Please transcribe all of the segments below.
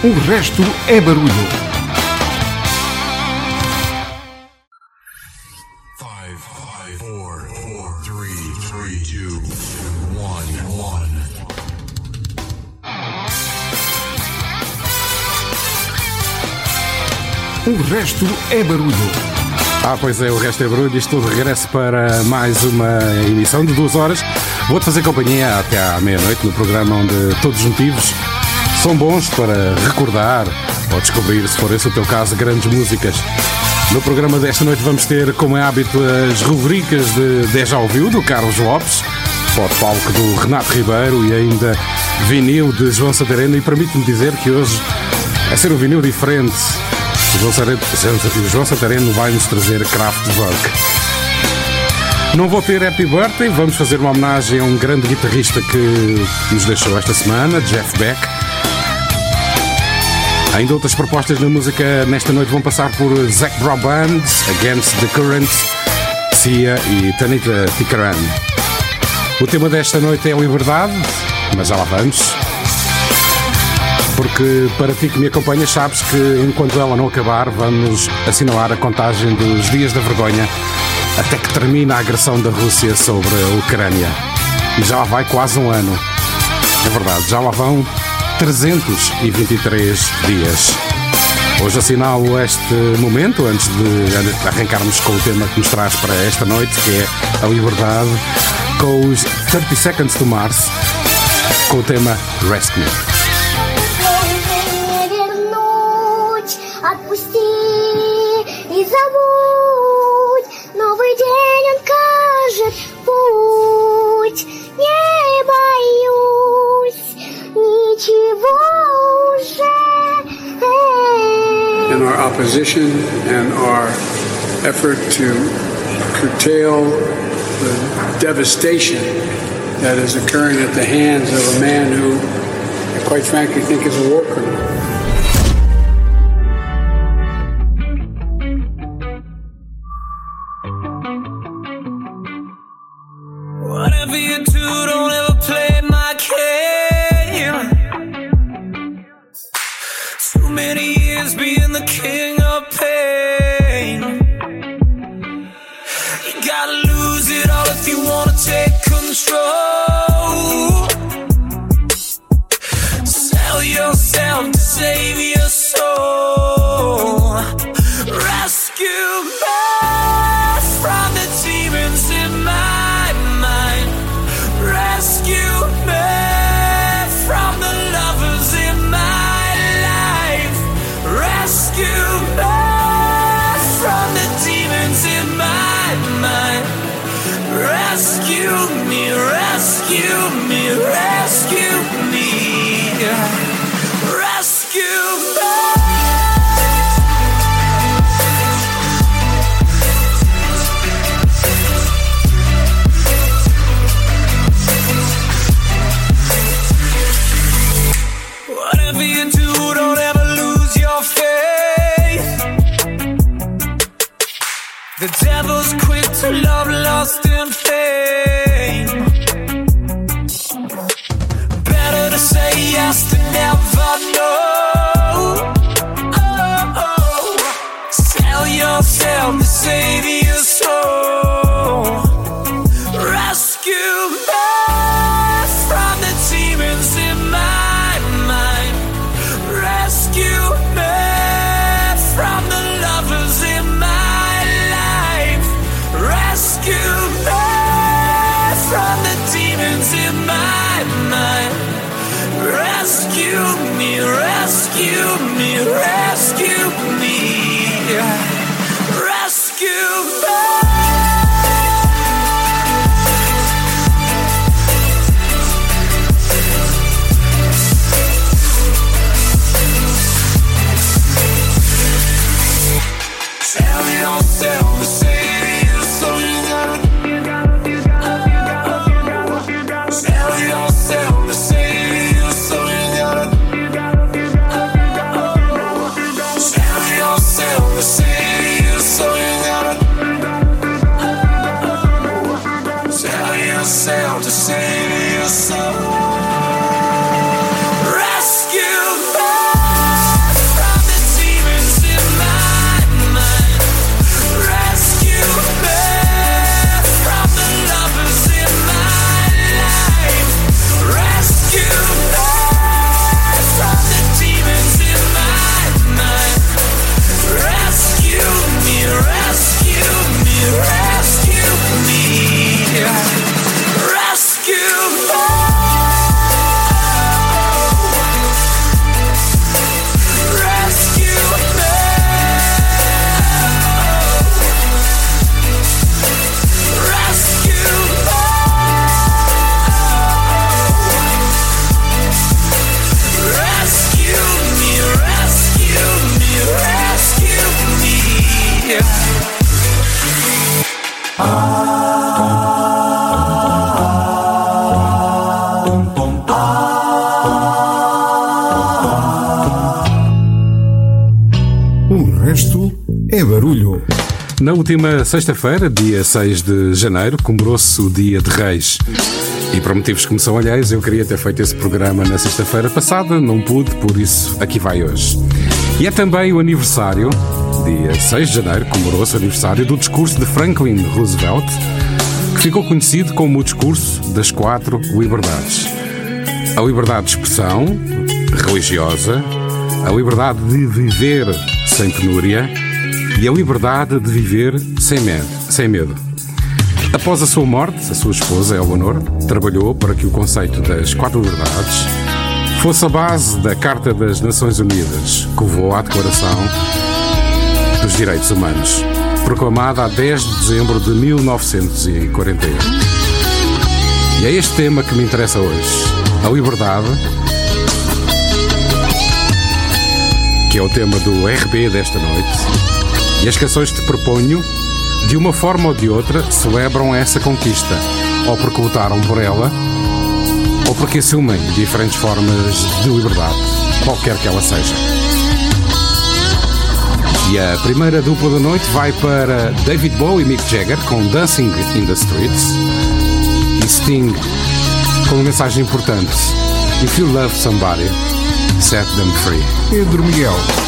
O resto é barulho. Five, five, four, four, three, three, two, one, one. O resto é barulho. Ah, pois é, o resto é barulho. Isto tudo regresso para mais uma emissão de duas horas. Vou-te fazer companhia até à meia-noite no programa onde todos os motivos são bons para recordar ou descobrir, se for esse o teu caso, grandes músicas. No programa desta noite vamos ter, como é hábito, as rubricas de Deja Ouviu, do Carlos Lopes, pode palco do Renato Ribeiro e ainda vinil de João Santareno. E permite-me dizer que hoje é ser um vinil diferente. João Santareno, João vai nos trazer Kraftwerk. Não vou ter Happy Birthday, vamos fazer uma homenagem a um grande guitarrista que nos deixou esta semana, Jeff Beck. Ainda outras propostas na música nesta noite vão passar por Zac Brown Band, Against the Current, Sia e Tanita Tikaram. O tema desta noite é liberdade, mas já lá vamos. Porque para ti que me acompanhas, sabes que enquanto ela não acabar, vamos assinalar a contagem dos dias da vergonha até que termine a agressão da Rússia sobre a Ucrânia. E já lá vai quase um ano. É verdade, já lá vão 323 dias. Hoje assinalo este momento, antes de arrancarmos com o tema que nos traz para esta noite, que é a liberdade, com os 30 Seconds to Mars, com o tema Rescue. Opposition and our effort to curtail the devastation that is occurring at the hands of a man who, I quite frankly, think is a war criminal. The devil's quick to love, lost in fame. Better to say yes than never know. Oh, oh. oh. Sell yourself to save your última sexta-feira, dia 6 de janeiro, comemorou-se o Dia de Reis. E por motivos que me são alheios, eu queria ter feito esse programa na sexta-feira passada, não pude, por isso aqui vai hoje. E é também o aniversário, dia 6 de janeiro, comemorou-se o aniversário do discurso de Franklin Roosevelt, que ficou conhecido como o discurso das quatro liberdades. A liberdade de expressão religiosa, a liberdade de viver sem penúria e a liberdade de viver sem medo. Sem medo. Após a sua morte, a sua esposa, Eleanor, trabalhou para que o conceito das quatro liberdades fosse a base da Carta das Nações Unidas, que levou à Declaração dos Direitos Humanos, proclamada a 10 de dezembro de 1941. E é este tema que me interessa hoje: a liberdade, que é o tema do RB desta noite, e as canções que te proponho, de uma forma ou de outra, celebram essa conquista, ou porque lutaram por ela, ou porque assumem diferentes formas de liberdade, qualquer que ela seja. E a primeira dupla da noite vai para David Bowie e Mick Jagger com Dancing in the Streets e Sting com uma mensagem importante: If you love somebody, set them free. Pedro Miguel.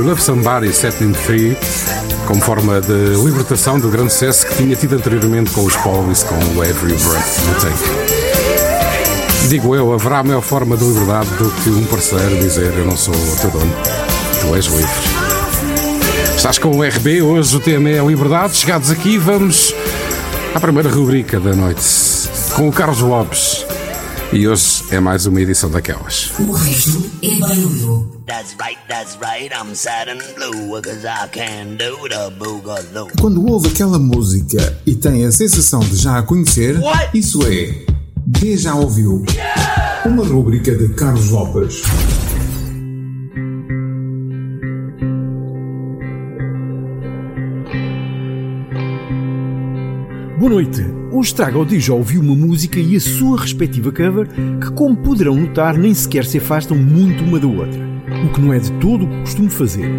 You Love Somebody Set Him Free como forma de libertação do grande sucesso que tinha tido anteriormente com os Police com o Every Breath You Take. Digo eu, haverá maior forma de liberdade do que um parceiro dizer eu não sou o teu dono, tu és livre. Estás com o RB, hoje o tema é a liberdade. Chegados aqui, vamos à primeira rubrica da noite com o Carlos Lopes. E hoje é mais uma edição daquelas. O resto é barulho. That's right, that's right, I'm sad and blue, cause I can do the boogaloo. Quando ouve aquela música e tem a sensação de já a conhecer, What? isso é De Já Ouviu. Uma rúbrica de Carlos Lopes. Boa noite. Hoje trago ao DJ ouviu uma música e a sua respectiva cover que, como poderão notar, nem sequer se afastam muito uma da outra. O que não é de todo o que costumo fazer.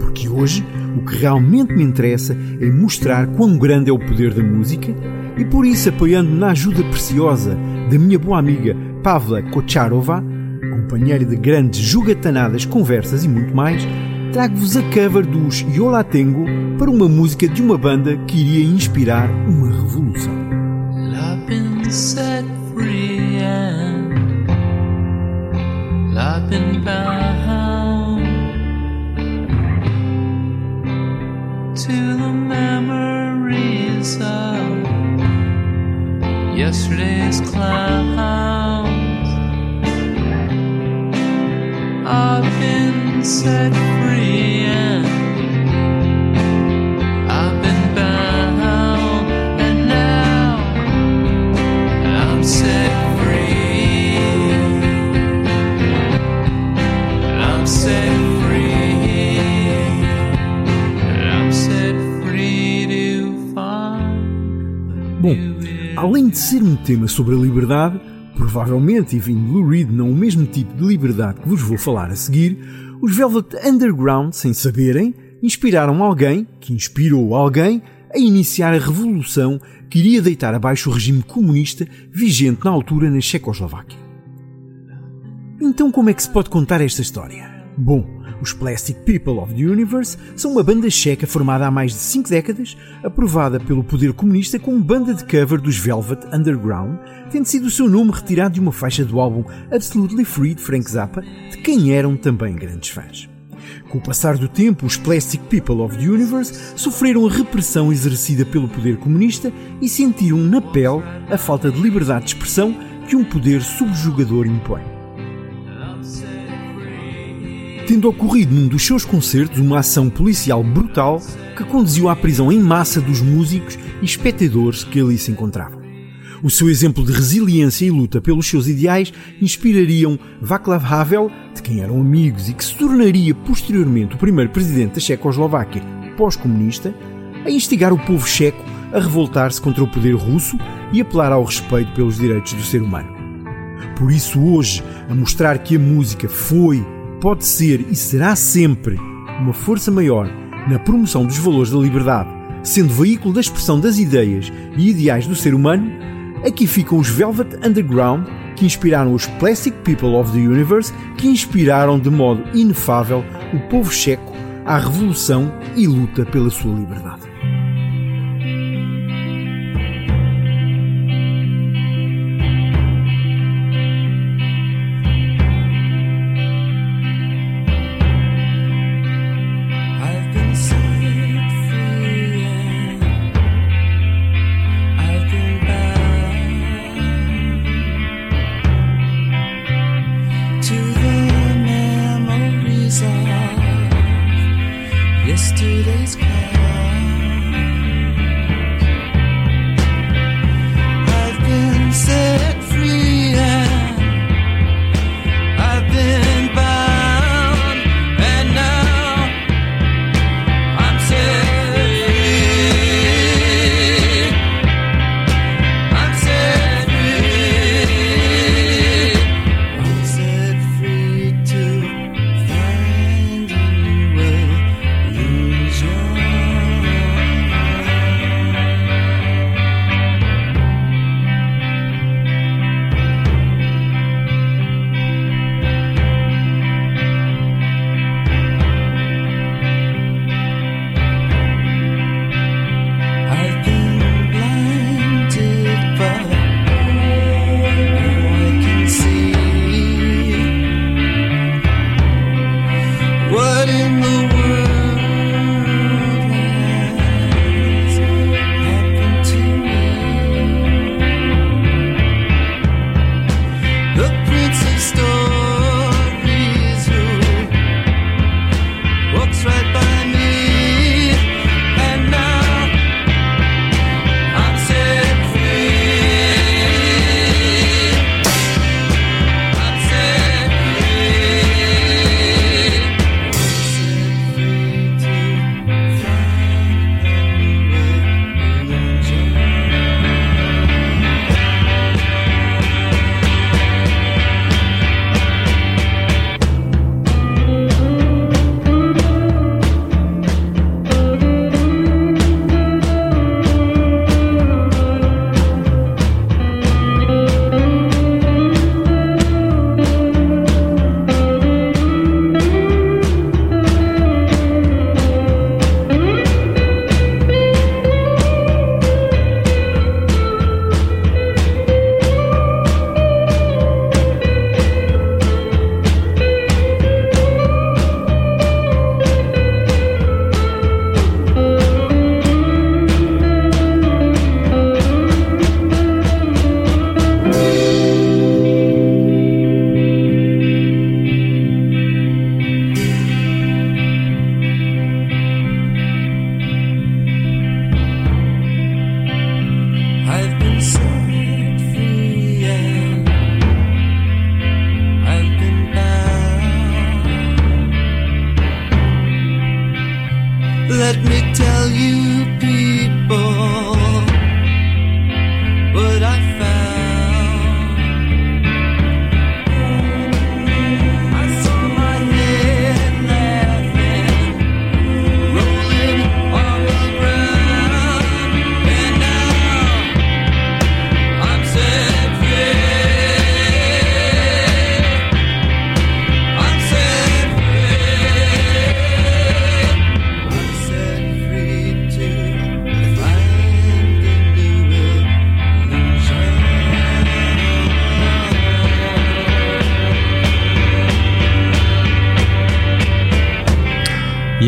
Porque hoje o que realmente me interessa é mostrar quão grande é o poder da música e por isso apoiando-me na ajuda preciosa da minha boa amiga Pavla Kocharova, companheira de grandes jogatanadas, conversas e muito mais, trago-vos a cover dos Yola Tengo para uma música de uma banda que iria inspirar uma revolução. Been set free and I've been bound to the memories of yesterday's clowns. I've been set free além de ser um tema sobre a liberdade, provavelmente, e vindo Lou Reed, não o mesmo tipo de liberdade que vos vou falar a seguir, os Velvet Underground, sem saberem, inspiraram alguém, que inspirou alguém, a iniciar a revolução que iria deitar abaixo o regime comunista vigente na altura na Checoslováquia. Então, como é que se pode contar esta história? Bom, os Plastic People of the Universe são uma banda checa formada há mais de 5 décadas, aprovada pelo poder comunista como banda de cover dos Velvet Underground, tendo sido o seu nome retirado de uma faixa do álbum Absolutely Free de Frank Zappa, de quem eram também grandes fãs. Com o passar do tempo, os Plastic People of the Universe sofreram a repressão exercida pelo poder comunista e sentiram na pele a falta de liberdade de expressão que um poder subjugador impõe. Tendo ocorrido num dos seus concertos uma ação policial brutal que conduziu à prisão em massa dos músicos e espectadores que ali se encontravam. O seu exemplo de resiliência e luta pelos seus ideais inspirariam Václav Havel, de quem eram amigos e que se tornaria posteriormente o primeiro presidente da Checoslováquia pós-comunista, a instigar o povo checo a revoltar-se contra o poder russo e apelar ao respeito pelos direitos do ser humano. Por isso, hoje, a mostrar que a música foi, pode ser e será sempre uma força maior na promoção dos valores da liberdade, sendo veículo da expressão das ideias e ideais do ser humano, aqui ficam os Velvet Underground, que inspiraram os Plastic People of the Universe, que inspiraram de modo inefável o povo checo à revolução e luta pela sua liberdade.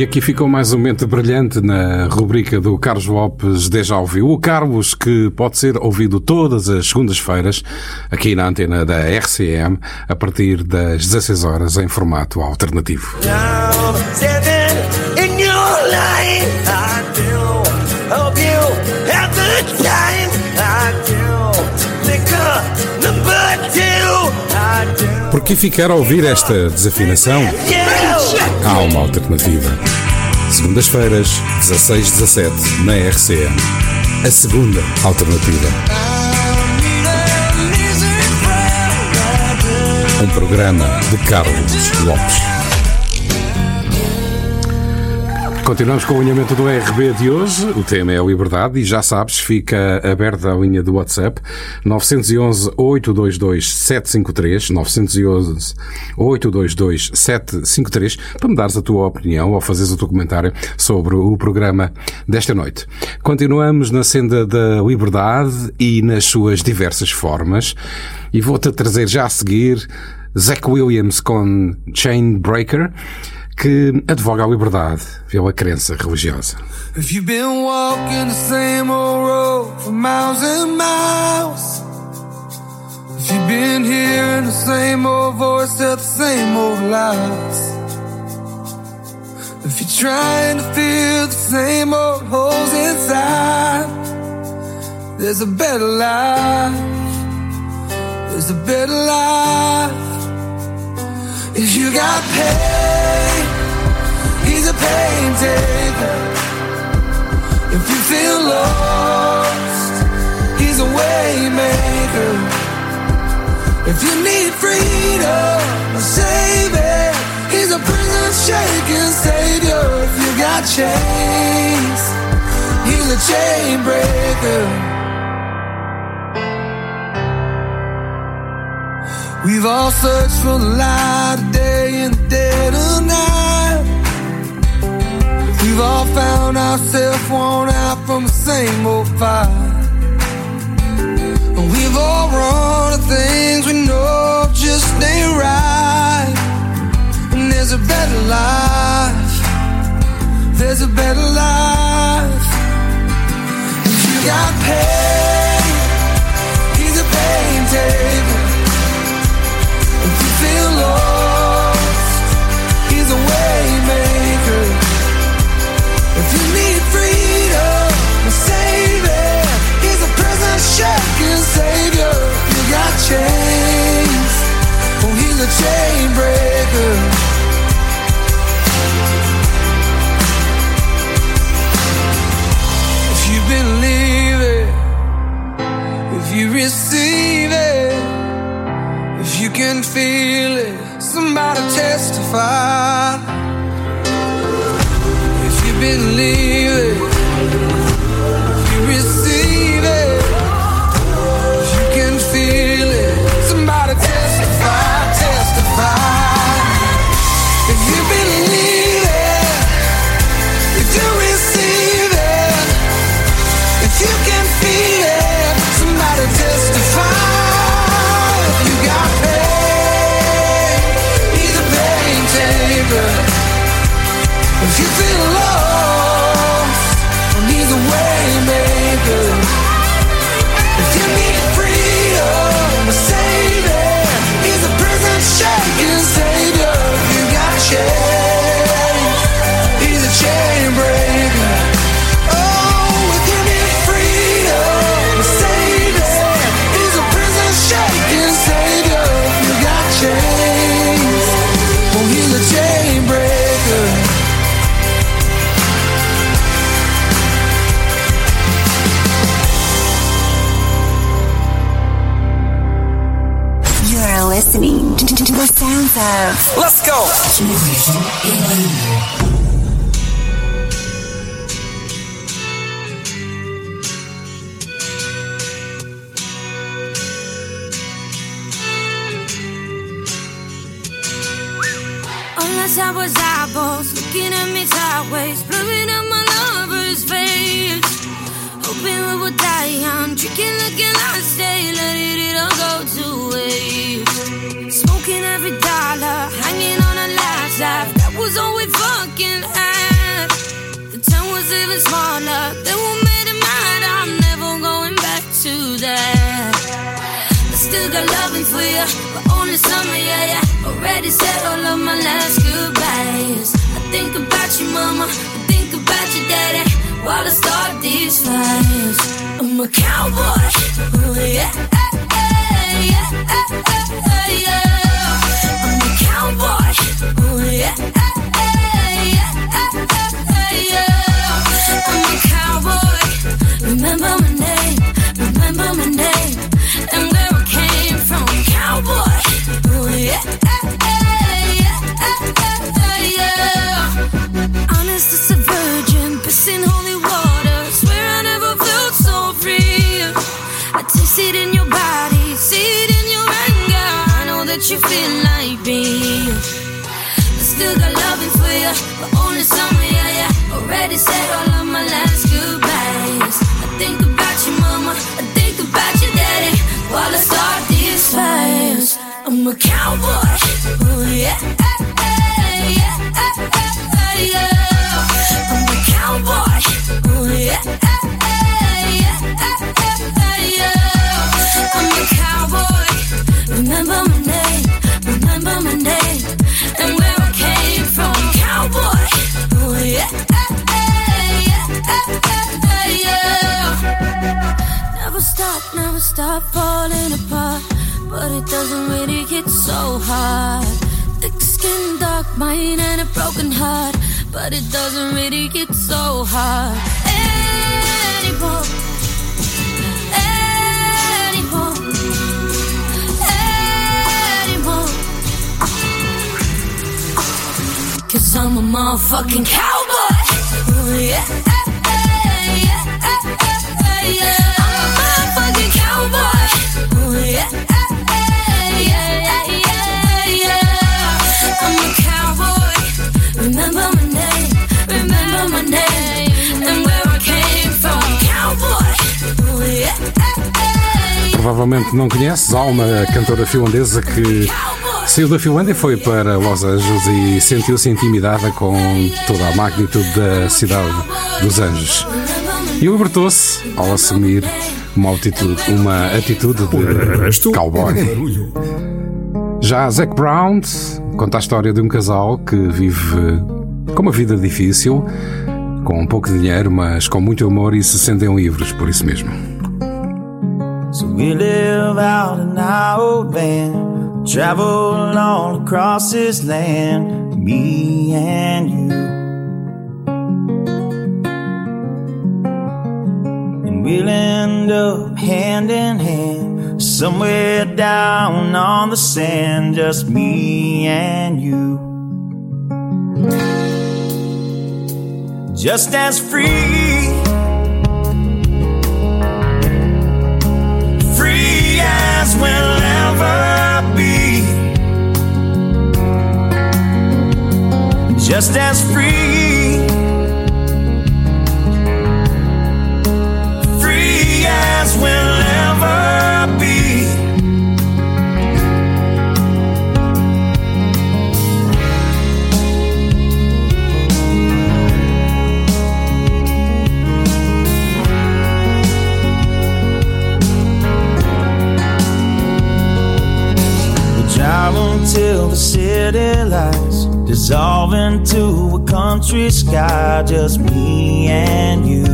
Aqui ficou mais um momento brilhante na rubrica do Carlos Lopes Deja Ouviu. O Carlos que pode ser ouvido todas as segundas-feiras aqui na antena da RCM a partir das 16 horas em formato alternativo. Now, stepping Por que ficar a ouvir esta desafinação? Há uma alternativa. Segundas-feiras, 16-17, na RCM. A segunda alternativa. Um programa de Carlos Lopes. Continuamos com o alinhamento do RB de hoje. O tema é a liberdade e já sabes, fica aberta a linha do WhatsApp 911 822 753 911 822 753 para me dares a tua opinião ou fazeres o teu comentário sobre o programa desta noite. Continuamos na senda da liberdade e nas suas diversas formas e vou-te trazer já a seguir Zach Williams com Chainbreaker que advoga a liberdade pela crença religiosa. If you've been walking the same old road for miles and miles, if you've been hearing the same old voice tell the same old lies, if you're trying to fill the same old holes inside, there's a better life. There's a better life. If you got pain, he's a pain. If you feel lost, he's a way maker. If you need freedom, a savior, he's a prison shaking savior. If you got chains, he's a chain breaker. We've all searched for the light of day in the dead of night. We've all found ourselves worn out from the same old fight. And We've all run to things we know just ain't right. And there's a better life. There's a better life. If you got pain, he's a pain taker. If you feel lost, chain breaker. If you believe it, if you receive it. If you can feel it, somebody testify. If you believe Let's go. Summer, yeah, yeah. Already said all of my last goodbyes. I think about you, mama. I think about your daddy while I start these fires. I'm a cowboy, oh yeah, yeah, yeah, yeah. I'm a cowboy, oh yeah, yeah, you feel like me. I still got loving for you, but only summer, yeah. Already said all of my last goodbyes. I'm a cowboy, oh yeah, yeah, yeah. Oh yeah, yeah. I'm a cowboy. Remember my name, remember my name, and where I came from. Cowboy, oh yeah, yeah. Never stop, never stop falling apart, but it doesn't really get so hard. Thick skin, dark mind, and a broken heart, but it doesn't really get so hard anymore. Anymore. Cause I'm a motherfucking cowboy. Oh, yeah. Yeah. Provavelmente não conheces, há uma cantora finlandesa que saiu da Finlândia, foi para Los Angeles e sentiu-se intimidada com toda a magnitude da cidade dos Anjos. E libertou-se ao assumir uma atitude, uma atitude de cowboy. Já Zac Brown conta a história de um casal que vive com uma vida difícil, com pouco dinheiro, mas com muito amor e se sentem livres por isso mesmo. So we live out in our old van, travel all across this land, me and you. And we'll end up hand in hand, somewhere down on the sand, just me and you. Just as free. free as we'll ever be. Just as free. Free as we'll ever drive until the city lights dissolve into a country sky, just me and you.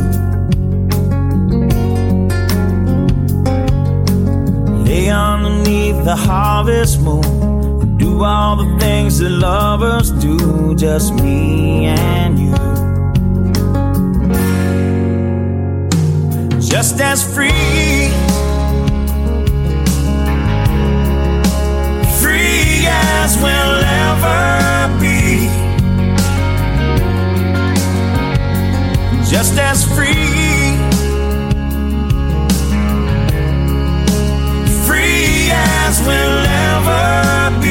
Lay underneath the harvest moon do all the things that lovers do, just me and you. Just as free. as we'll ever be. Just as free. Free as we'll ever be.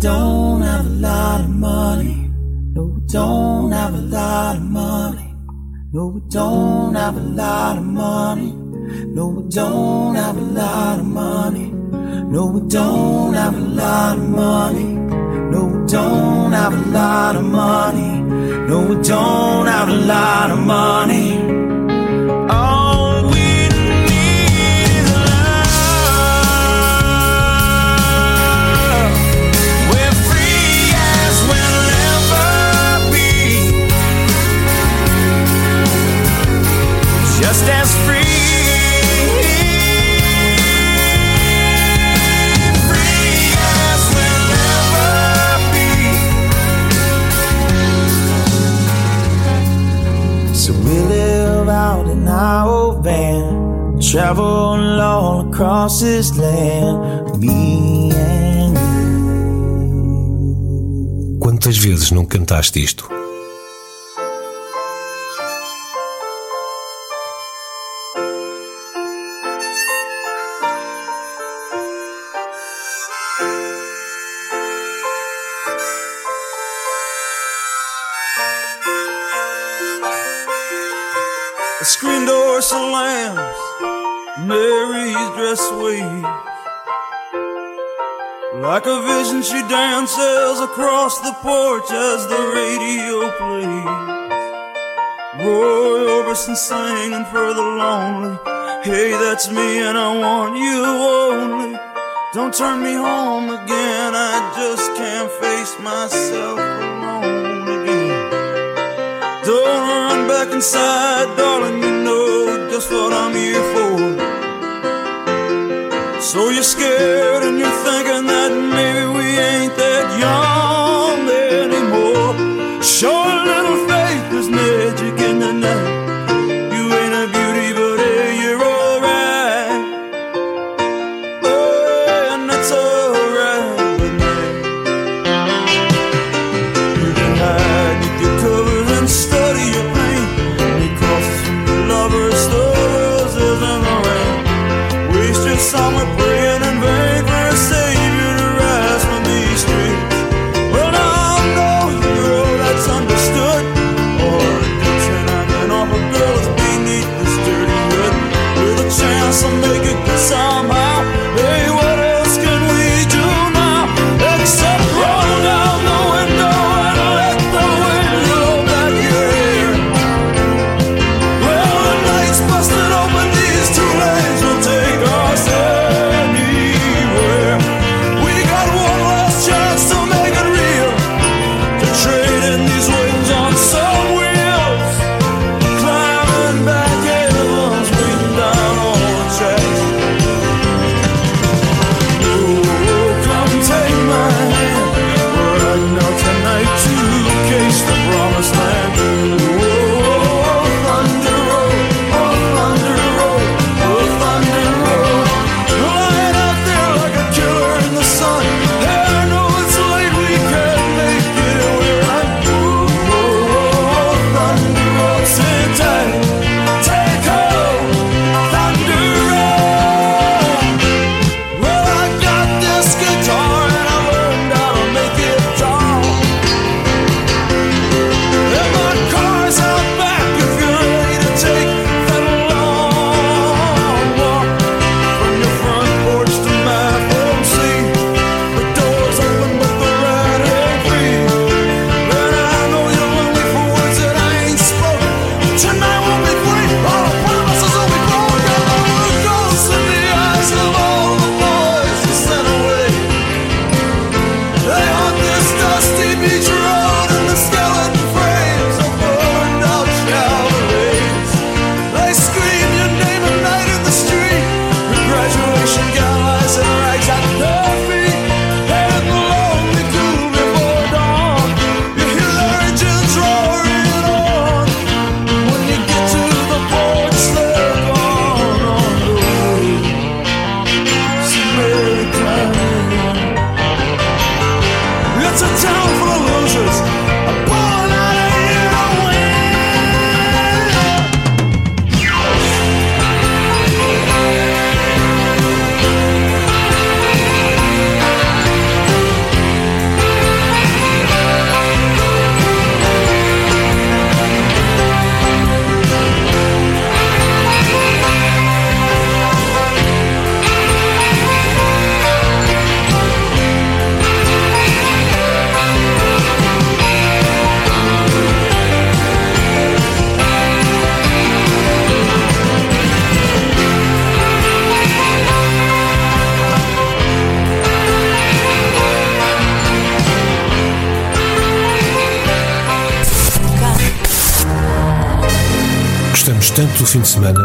don't have a lot of money. No, we don't have a lot of money. No, we don't have a lot of money. No, we don't have a lot of money. No, we don't have a lot of money. No, we don't have a lot of money. No, we don't have a lot of money. land, me and you. Quantas vezes não cantaste isto? Like a vision, she dances across the porch as the radio plays. Roy Orbison singing for the lonely. Hey, that's me, and I want you only. Don't turn me home again, I just can't face myself alone again. Don't run back inside, darling, you know just what I'm here for. So you're scared and you're thinking that maybe we ain't that young anymore. toute une semaine.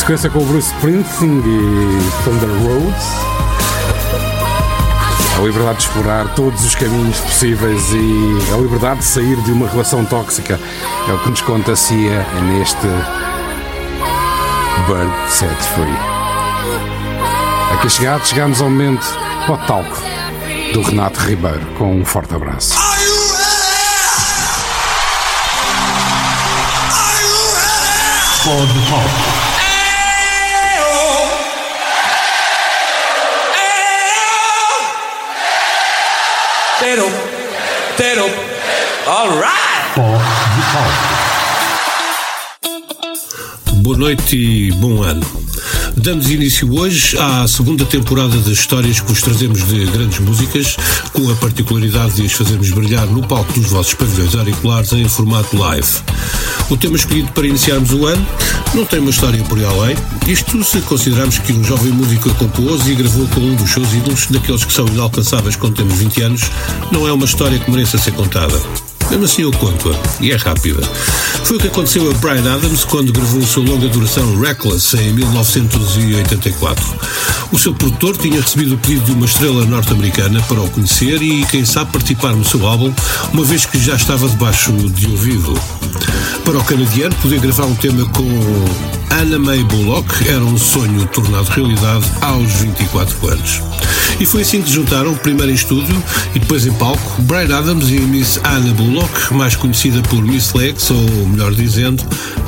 sequência com o Bruce Springsteen e Thunder Roads. A liberdade de explorar todos os caminhos possíveis e a liberdade de sair de uma relação tóxica é o que nos conta Cia neste Burn Set Free. Aqui chegado, chegamos ao momento ao talco do Renato Ribeiro com um forte abraço. Pode the. Boa noite e bom ano. Damos início hoje à segunda temporada das histórias que vos trazemos de grandes músicas, com a particularidade de as fazermos brilhar no palco dos vossos pavilhões auriculares em formato live. O tema escolhido para iniciarmos o ano não tem uma história por aí além, isto se considerarmos que um jovem músico a compôs e gravou com um dos seus ídolos, daqueles que são inalcançáveis quando temos 20 anos, não é uma história que mereça ser contada. Mesmo assim eu conto-a, e é rápida. Foi o que aconteceu a Brian Adams quando gravou o seu longa duração Reckless em 1984. O seu produtor tinha recebido o pedido de uma estrela norte-americana para o conhecer e, quem sabe, participar no seu álbum, uma vez que já estava debaixo de ouvido. Para o canadiano, poder gravar um tema com Anna May Bullock era um sonho tornado realidade aos 24 anos. E foi assim que juntaram, primeiro em estúdio e depois em palco, Brian Adams e Miss Anna Bullock, mais conhecida por Miss Lex, ou melhor dizendo,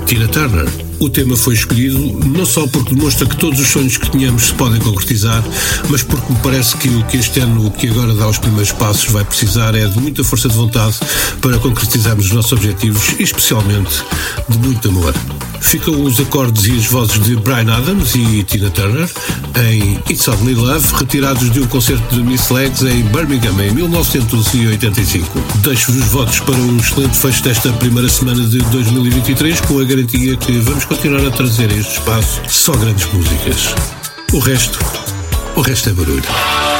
Tina Turner. O tema foi escolhido não só porque demonstra que todos os sonhos que tínhamos se podem concretizar, mas porque me parece que o que este ano, o que agora dá os primeiros passos, vai precisar é de muita força de vontade para concretizarmos os nossos objetivos e, especialmente, de muito amor. Ficam os acordes e as vozes de Brian Adams e Tina Turner em It's Only Love, retirados de um concerto de Miss Legs em Birmingham em 1985. Deixo-vos os votos para um excelente fecho desta primeira semana de 2023, com a garantia que vamos continuar a trazer a este espaço só grandes músicas. O resto, o resto é barulho.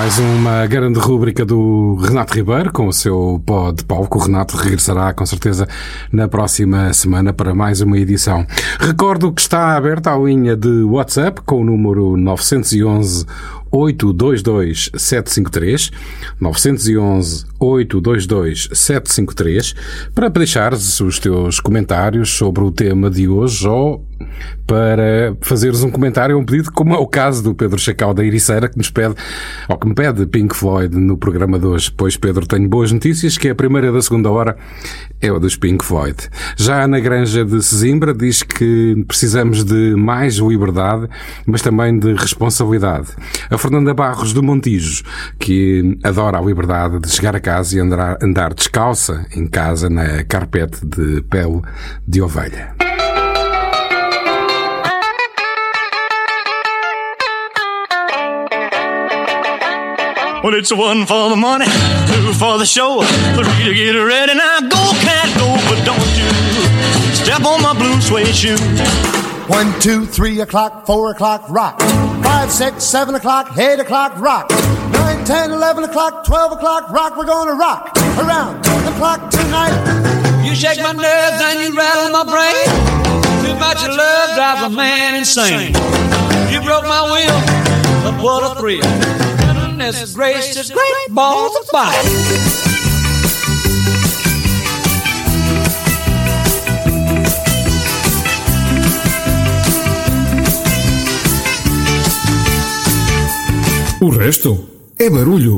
Mais uma grande rúbrica do Renato Ribeiro com o seu pó de palco. O Renato regressará com certeza na próxima semana para mais uma edição. Recordo que está aberta a linha de WhatsApp com o número 911 822 753 911 822 753 para deixares os teus comentários sobre o tema de hoje ou para fazeres um comentário ou um pedido, como é o caso do Pedro Chacal da Ericeira, que nos pede, ou que me pede Pink Floyd no programa de hoje. Pois, Pedro, tenho boas notícias, que a primeira da segunda hora é o dos Pink Floyd. Já a Ana Granja de Sesimbra diz que precisamos de mais liberdade, mas também de responsabilidade. A Fernanda Barros do Montijo, que adora a liberdade de chegar a casa e andar, andar descalça em casa na carpete de pele de ovelha. Well, it's one for the money, two for the show, three to get ready. Now go, cat, go, but don't you step on my blue suede shoe. One, two, three o'clock, four o'clock, rock. Five, six, seven o'clock, eight o'clock, rock. Nine, ten, eleven o'clock, twelve o'clock, rock. We're gonna rock around the clock tonight. You shake my nerves and you rattle my brain. Too much of love drives a man insane. You broke my will, but what a thrill. Goodness gracious, great balls of fire. O resto é barulho.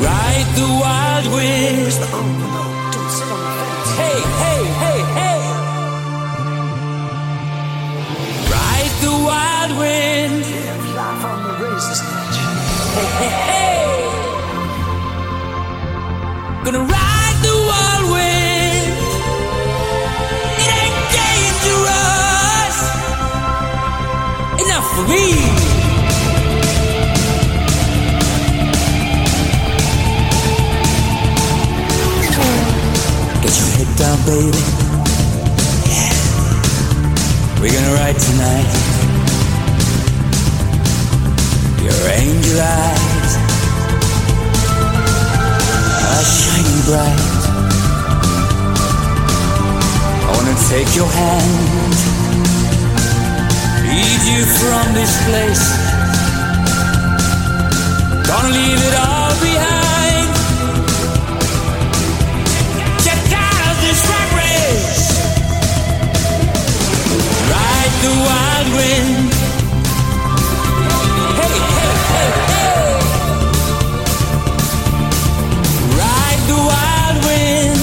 Ride the wild wind. The wild wind. Hey, hey, hey. Gonna ride the wild wind. It ain't dangerous. Enough for me. Get your head down, baby. Yeah. We're gonna ride tonight. Your angel eyes are shining bright. I wanna take your hand, lead you from this place. Gonna leave it all behind. Check out this rat race. Ride the wild wind. Ride the wild wind.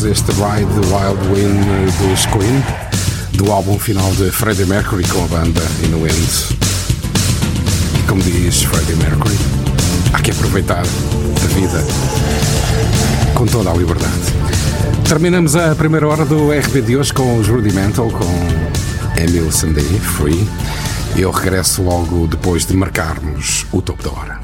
fez este Ride the Wild Wind eh, do Queen, do álbum final de Freddie Mercury com a banda In the Wind. E como diz Freddie Mercury, há que aproveitar a vida com toda a liberdade. Terminamos a primeira hora do RB de hoje com os Rudimental, com Emil Sunday Free. Eu regresso logo depois de marcarmos o topo da hora.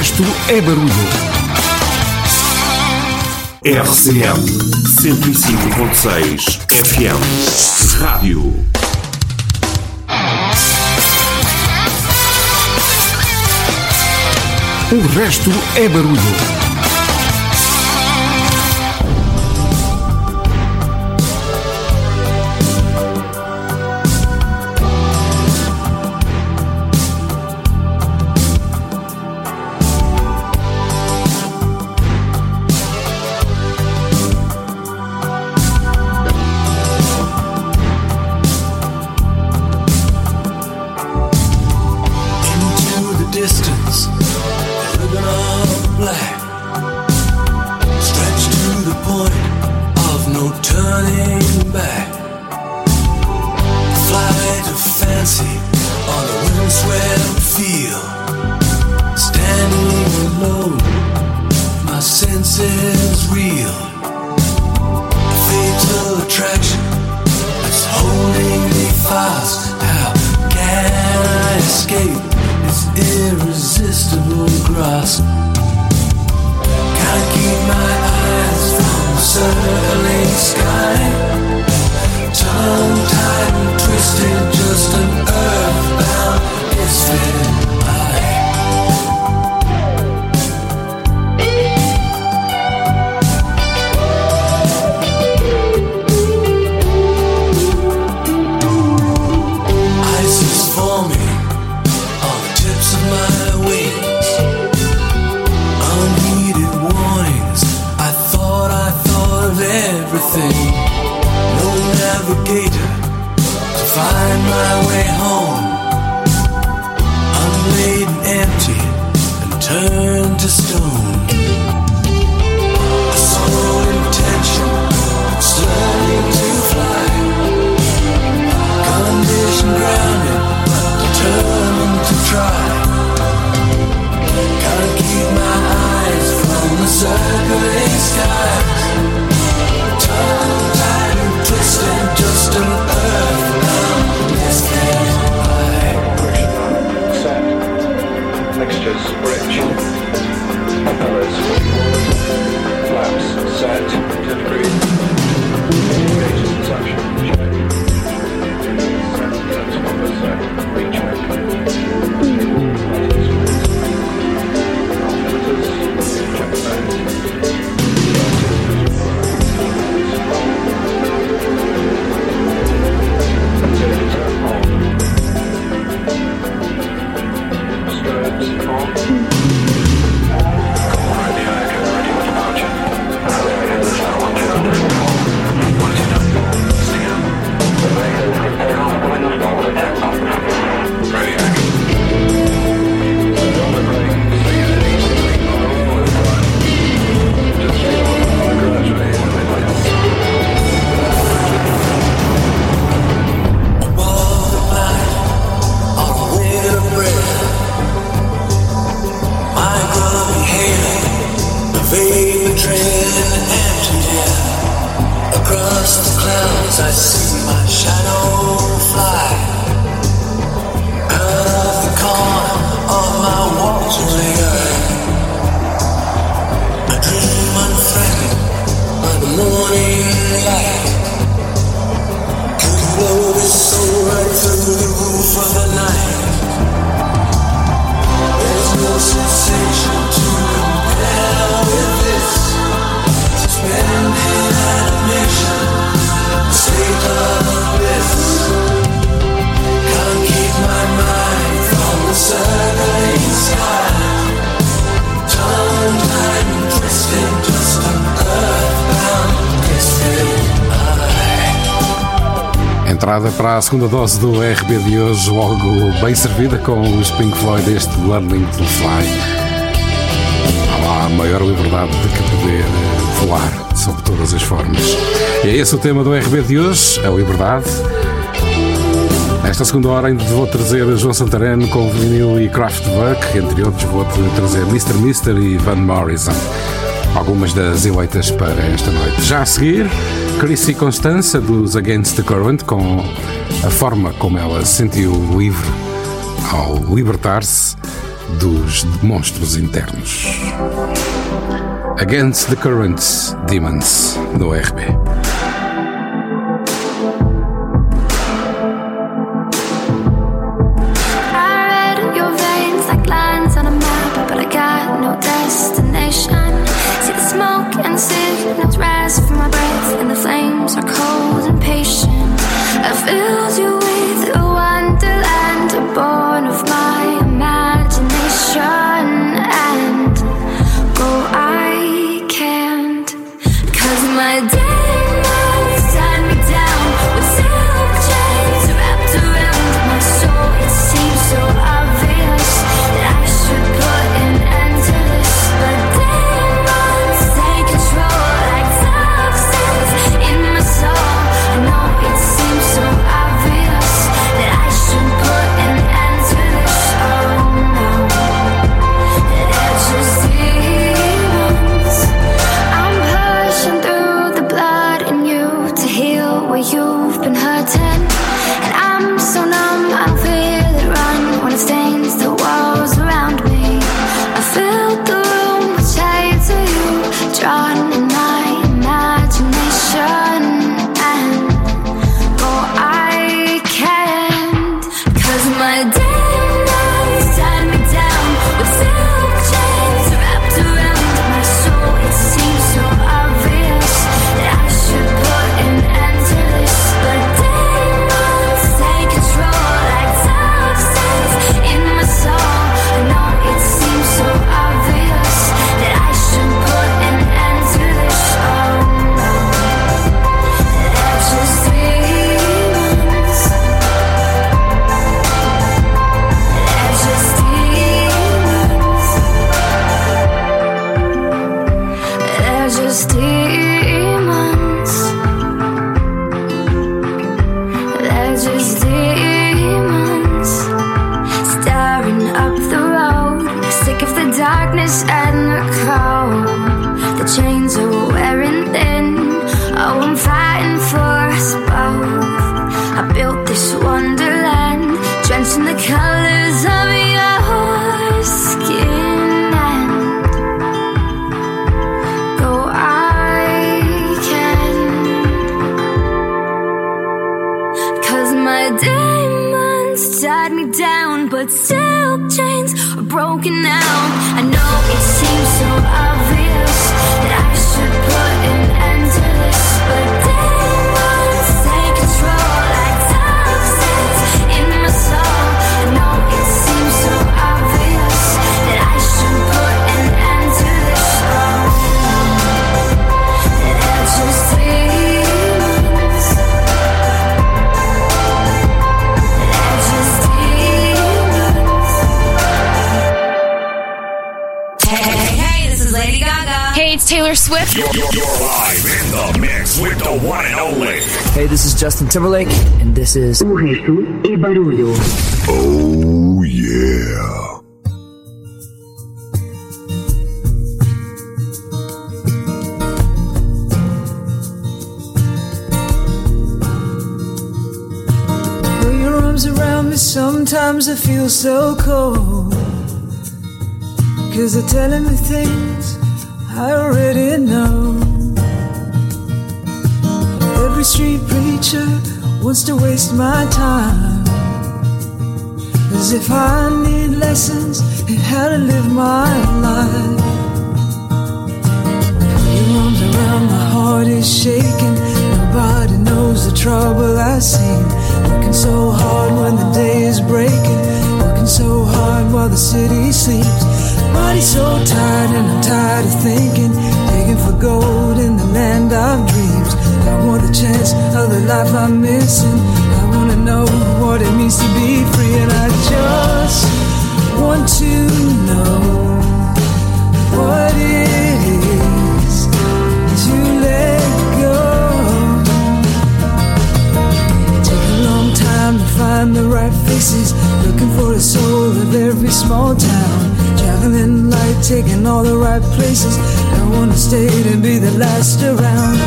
resto é barulho. RCM 105.6 FM Rádio. O resto é barulho. entrada para a segunda dose do RB de hoje, logo bem servida com o Pink Floyd, este Learning to Fly. Há a maior liberdade de que poder voar, sob todas as formas. E é esse o tema do RB de hoje, a liberdade. Esta segunda hora ainda vou trazer João Santarano com vinil e Kraftwerk, entre outros vou trazer Mr. Mister e Van Morrison algumas das eleitas para esta noite. Já a seguir, Chris e Constança dos Against the Current, com a forma como ela se sentiu livre ao libertar-se dos monstros internos. Against the Current Demons, do RB. Taylor Swift. You're, you're, you're live in the mix with the one and only. Hey, this is Justin Timberlake, and this is. O resto é barulho. Oh, yeah. Put your arms around me, sometimes I feel so cold. Cause they're telling me things I already know. Every street preacher wants to waste my time. As if I need lessons in how to live my life. Your arms around my heart is shaking. Nobody knows the trouble I've seen. Working so hard when the day is breaking. Working so hard while the city sleeps. Body's so tired and I'm tired of thinking. Digging for gold in the land of dreams. I want the chance of the life I'm missing. I wanna know what it means to be free, and I just want to know what it is to let go. Take a long time to find the right faces, looking for the soul of every small town. Traveling light, taking all the right places. Don't wanna stay to be the last around.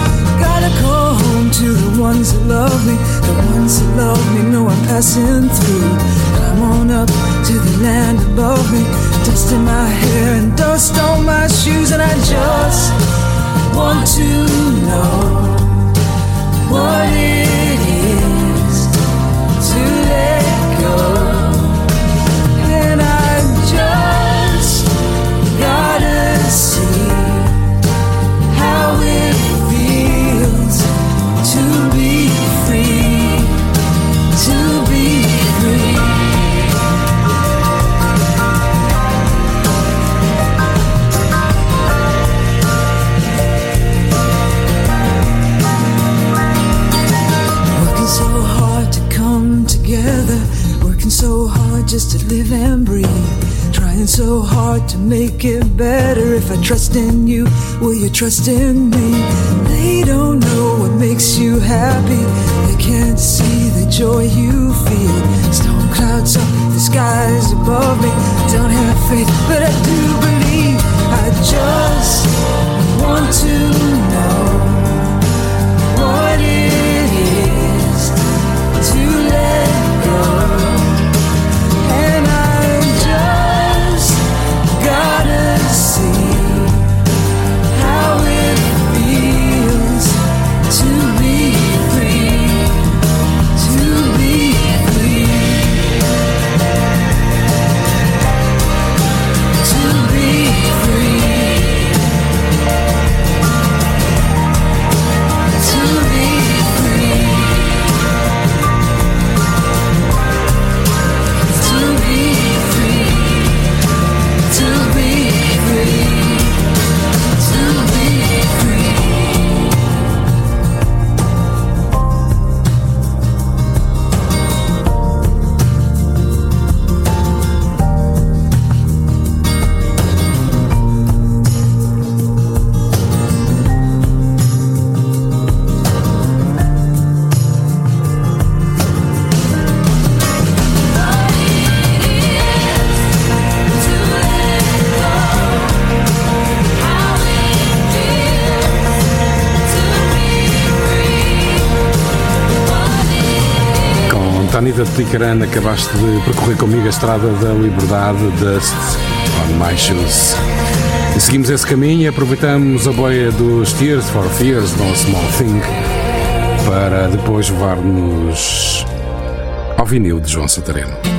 Gotta call home to the ones that love me, the ones that love me know I'm passing through. Come on up to the land above me, dust in my hair and dust on my shoes, and I just want to know what it is to let go. So hard just to live and breathe. Trying so hard to make it better. If I trust in you, will you trust in me? They don't know what makes you happy. They can't see the joy you feel. Storm clouds up, the skies above me. Don't have faith, but I do believe. I just want to know what is Picarana, acabaste de percorrer comigo a estrada da liberdade, Dust on My Shoes. E seguimos esse caminho e aproveitamos a boia dos Tears for Fears, No Small Thing, para depois levar-nos ao vinil de João Santareno.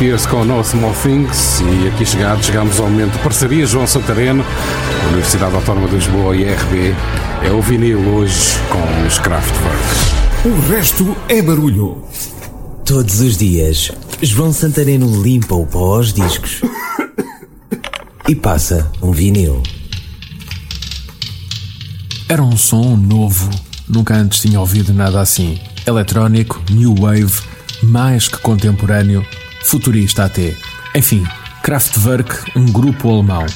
Fears com No Small Things e aqui chegados chegamos ao momento de parceria João Santareno, Universidade Autónoma de Lisboa e RB. É o vinil hoje com os Kraftwerk. O resto é barulho. Todos os dias, João Santareno limpa o pó aos discos e passa um vinil. Era um som novo, nunca antes tinha ouvido nada assim. eletrónico, new wave, mais que contemporâneo, futurista até. Enfim, Kraftwerk, um grupo alemão.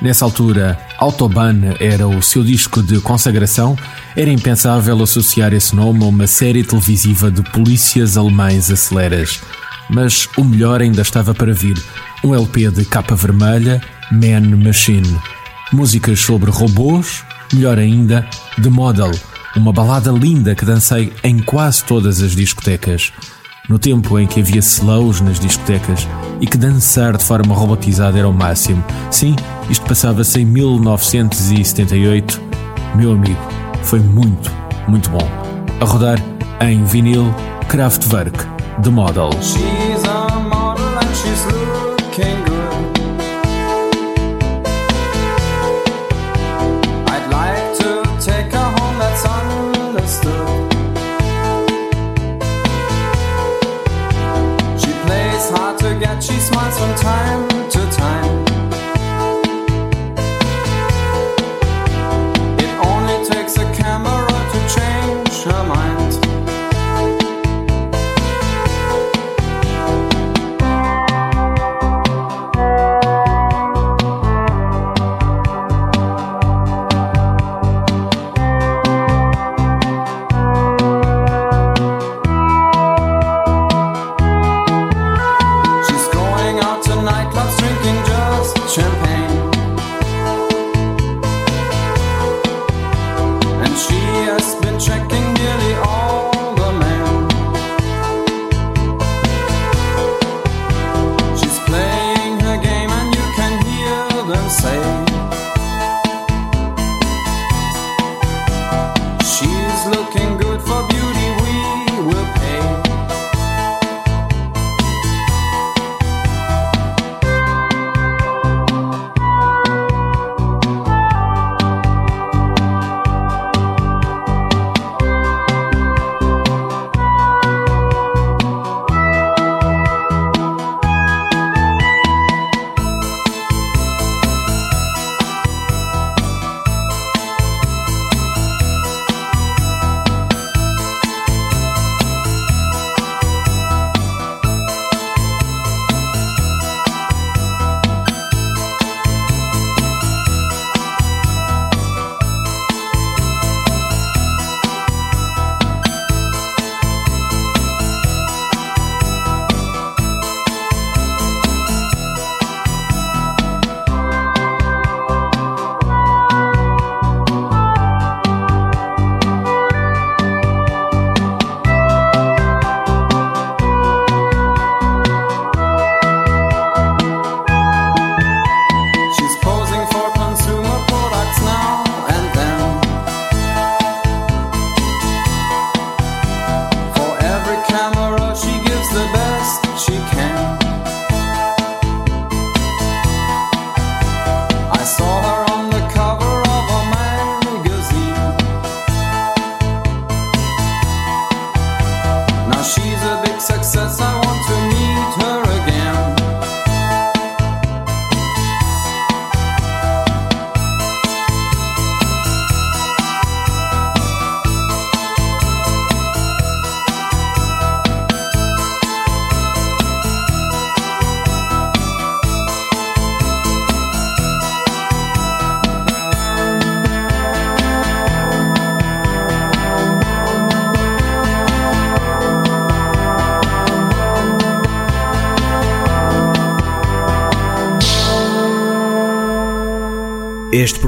Nessa altura, Autobahn era o seu disco de consagração, era impensável associar esse nome a uma série televisiva de polícias alemães aceleras. Mas o melhor ainda estava para vir: um LP de capa vermelha, Man Machine. Músicas sobre robôs, melhor ainda, The Model, uma balada linda que dancei em quase todas as discotecas. No tempo em que havia slows nas discotecas e que dançar de forma robotizada era o máximo. Sim, isto passava-se em 1978. Meu amigo, foi muito, muito bom. A rodar em vinil Kraftwerk, The Model. Time.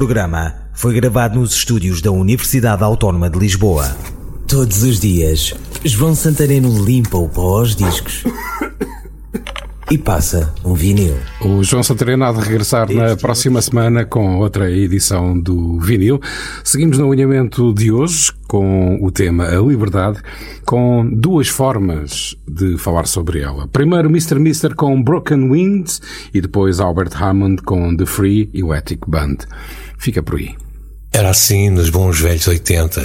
Programa foi gravado nos estúdios da Universidade Autónoma de Lisboa. Todos os dias, João Santareno limpa o pó aos discos e passa um vinil. O João Santareno há de regressar na próxima semana com outra edição do vinil. Seguimos no alinhamento de hoje com o tema A Liberdade, com duas formas de falar sobre ela. Primeiro Mr. Mister com Broken Wings e depois Albert Hammond com The Free e o Ethic Band. Fica por aí. Era assim nos bons velhos 80.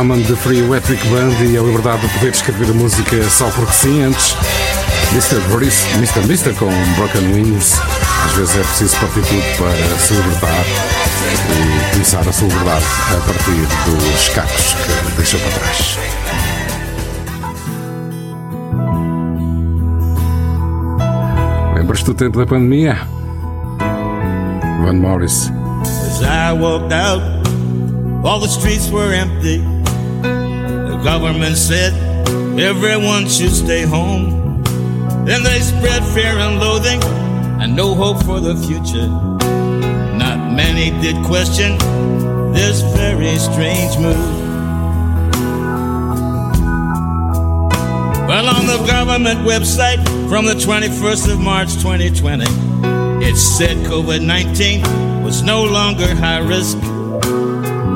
Hammond de Free Electric Band e a liberdade de poder escrever música só porque sim antes. Mr. Brice, Mr. Mister com Broken Wings. Às vezes é preciso partir tudo para se libertar e começar a sua liberdade a partir dos cacos que deixou para trás. Lembras-te do tempo da pandemia? Van Morris. As I walked out, all the streets were empty. Government said everyone should stay home. Then they spread fear and loathing and no hope for the future. Not many did question this very strange move. Well, on the government website from the 21st of March 2020, it said COVID 19 was no longer high risk.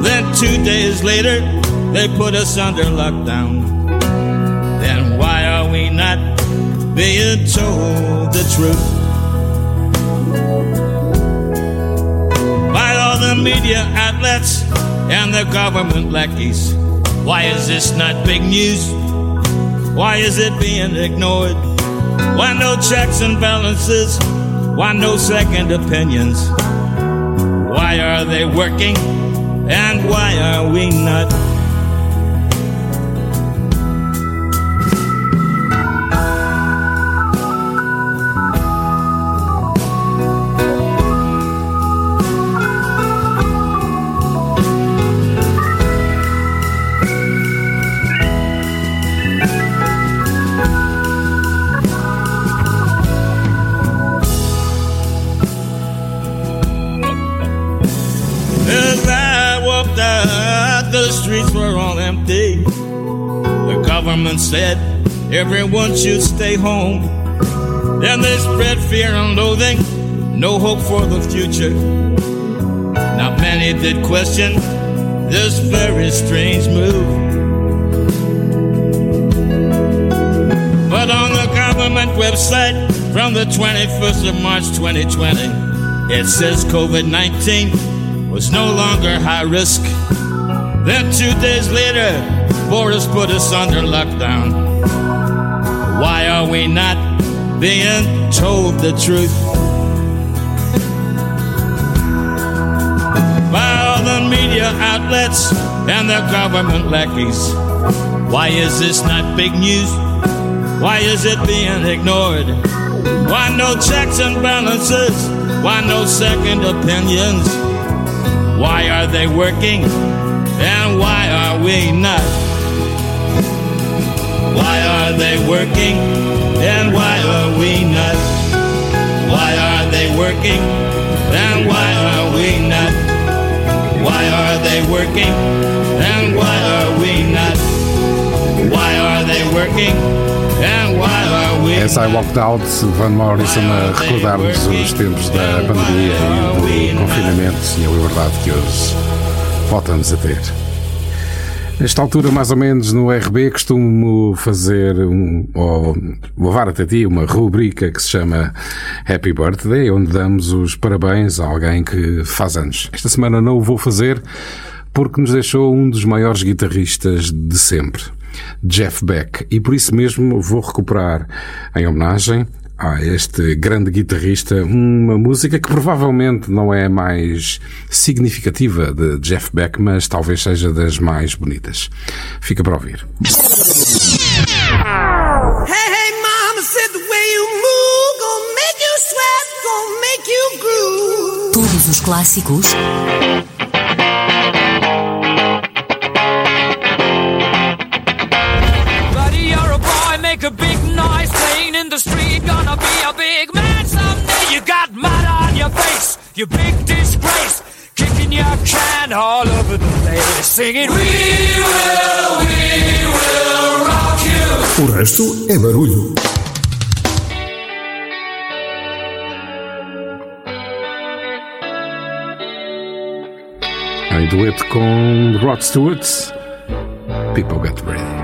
Then, two days later, they put us under lockdown. Then, why are we not being told the truth? By all the media outlets and the government lackeys. Why is this not big news? Why is it being ignored? Why no checks and balances? Why no second opinions? Why are they working? And why are we not? Said everyone should stay home. Then they spread fear and loathing, no hope for the future. Not many did question this very strange move. But on the government website from the 21st of March 2020, it says COVID 19 was no longer high risk. Then two days later, Boris put us under lockdown. Why are we not being told the truth? By all the media outlets and the government lackeys. Why is this not big news? Why is it being ignored? Why no checks and balances? Why no second opinions? Why are they working? And why are we not? Why are they working? And why are we not? Why are they working? And why are we not? Why are they working? And why are we not? Why are they working? And why are we As I Walked Out, Van Morrison a recordar-nos os tempos da pandemia e do confinamento e a liberdade que hoje voltamos a ter. Nesta altura, mais ou menos, no RB, costumo fazer um, ou levar até ti uma rubrica que se chama Happy Birthday, onde damos os parabéns a alguém que faz anos. Esta semana não o vou fazer porque nos deixou um dos maiores guitarristas de sempre, Jeff Beck, e por isso mesmo vou recuperar em homenagem a este grande guitarrista uma música que provavelmente não é a mais significativa de Jeff Beck, mas talvez seja das mais bonitas. Fica para ouvir. Hey, hey, mama said the way you move gon' make you sweat, gon' make you groove. Todos os clássicos face, you big disgrace. Kicking your can all over the place, singing, We will, we will rock you. O resto é barulho. Em dueto com Rod Stewart, People Get Ready.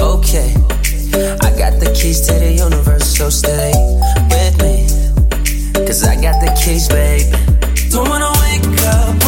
okay. I got the keys to the universe, so stay with me. Cause I got the keys, babe. Don't wanna wake up.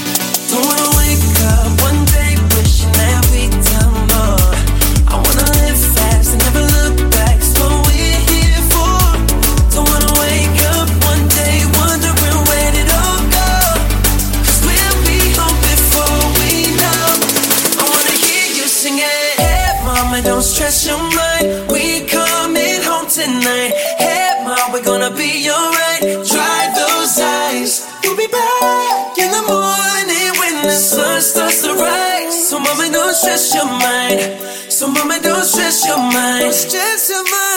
don't stress your mind. So mama, don't stress your mind. Don't stress your mind.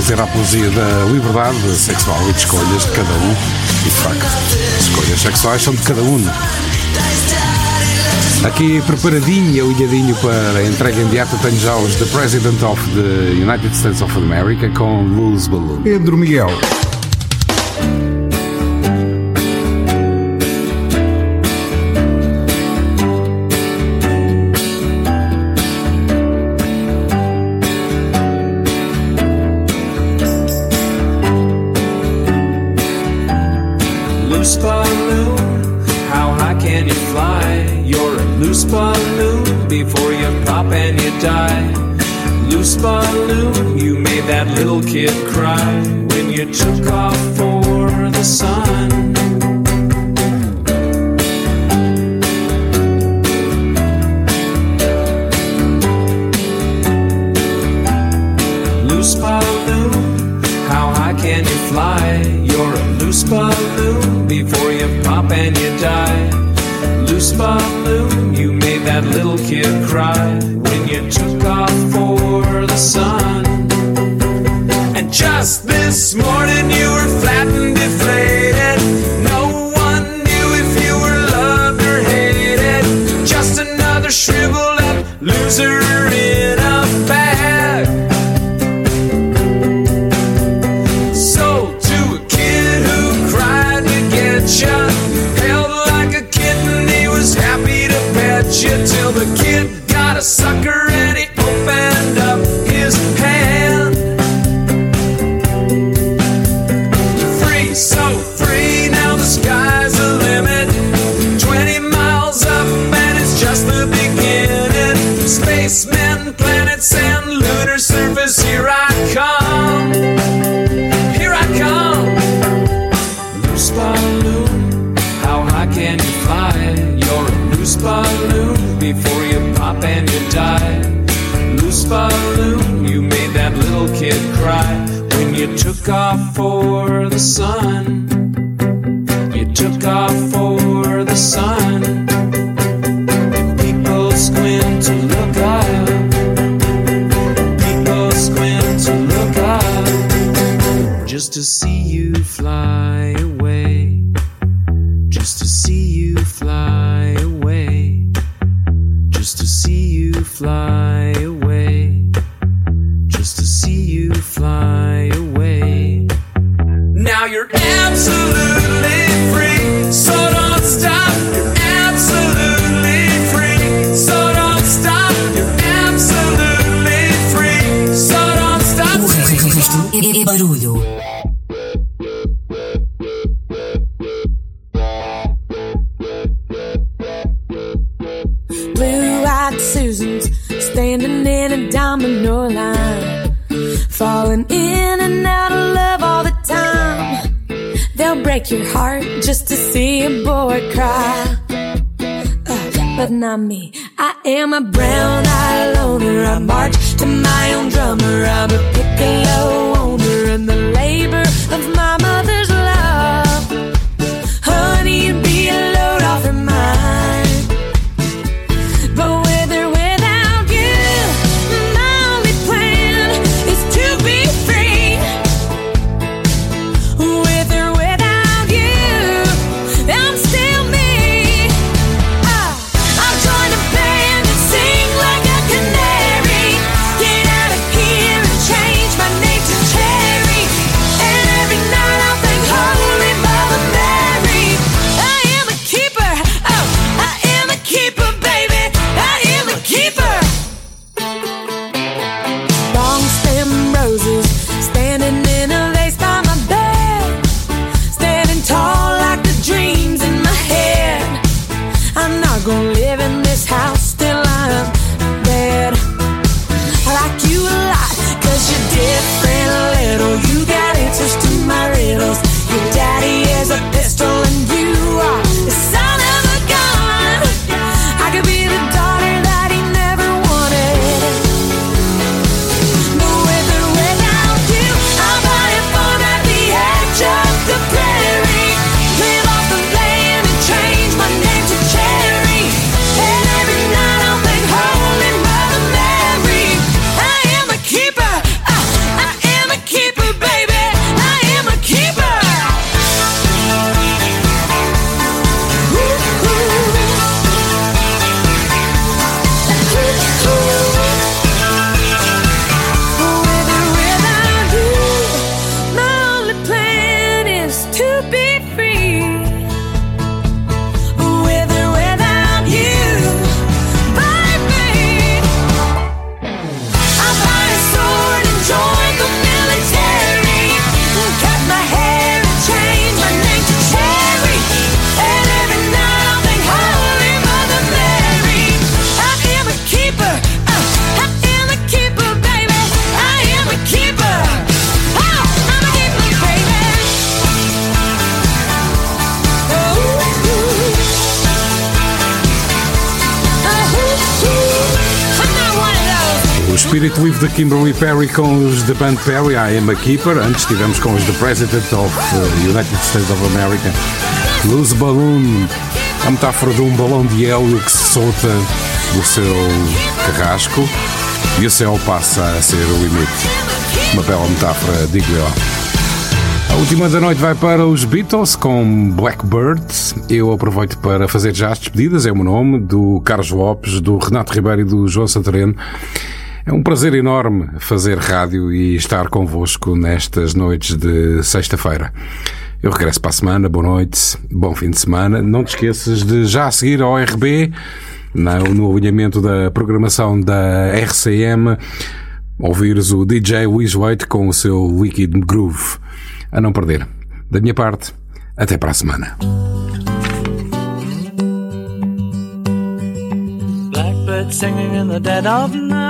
fazer a apologia da liberdade sexual e de escolhas de cada um. E de facto, as escolhas sexuais são de cada um. Aqui preparadinho, olhadinho para a entrega imediata, tenho já os The President of the United States of America com Luz Balloon. Pedro Miguel. spacemen, planets, and lunar surface. Here I come. Here I come. Loose balloon, how high can you fly? You're a loose balloon before you pop and you die. Loose balloon, you made that little kid cry when you took off for the sun. You took off for the sun. just to see you fly away, just to see you fly away, just to see you fly. Spirit With the Kimberly Perry com os The Band Perry, I Am a Keeper. Antes estivemos com os The President of uh, United States of America. Loose Balloon, a metáfora de um balão de hélio que se solta do seu carrasco e o céu passa a ser o limite. Uma bela metáfora, digo-lhe lá. A última da noite vai para os Beatles com Blackbird. Eu aproveito para fazer já as despedidas, é o meu nome, do Carlos Lopes, do Renato Ribeiro e do João Santareno. É um prazer enorme fazer rádio e estar convosco nestas noites de sexta-feira. Eu regresso para a semana, boa noite, bom fim de semana. Não te esqueças de já seguir ao RB, no alinhamento da programação da RCM, ouvires o DJ Wiz White com o seu Wicked Groove. A não perder. Da minha parte, até para a semana. Blackbird singing in the dead of night.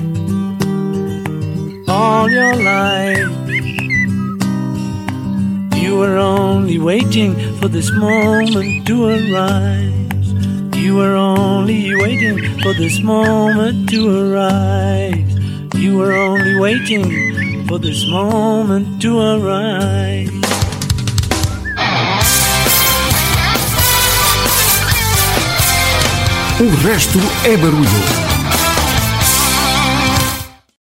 all your life. You were only waiting for this moment to arise. You were only waiting for this moment to arise. You were only waiting for this moment to arise. O resto é barulho.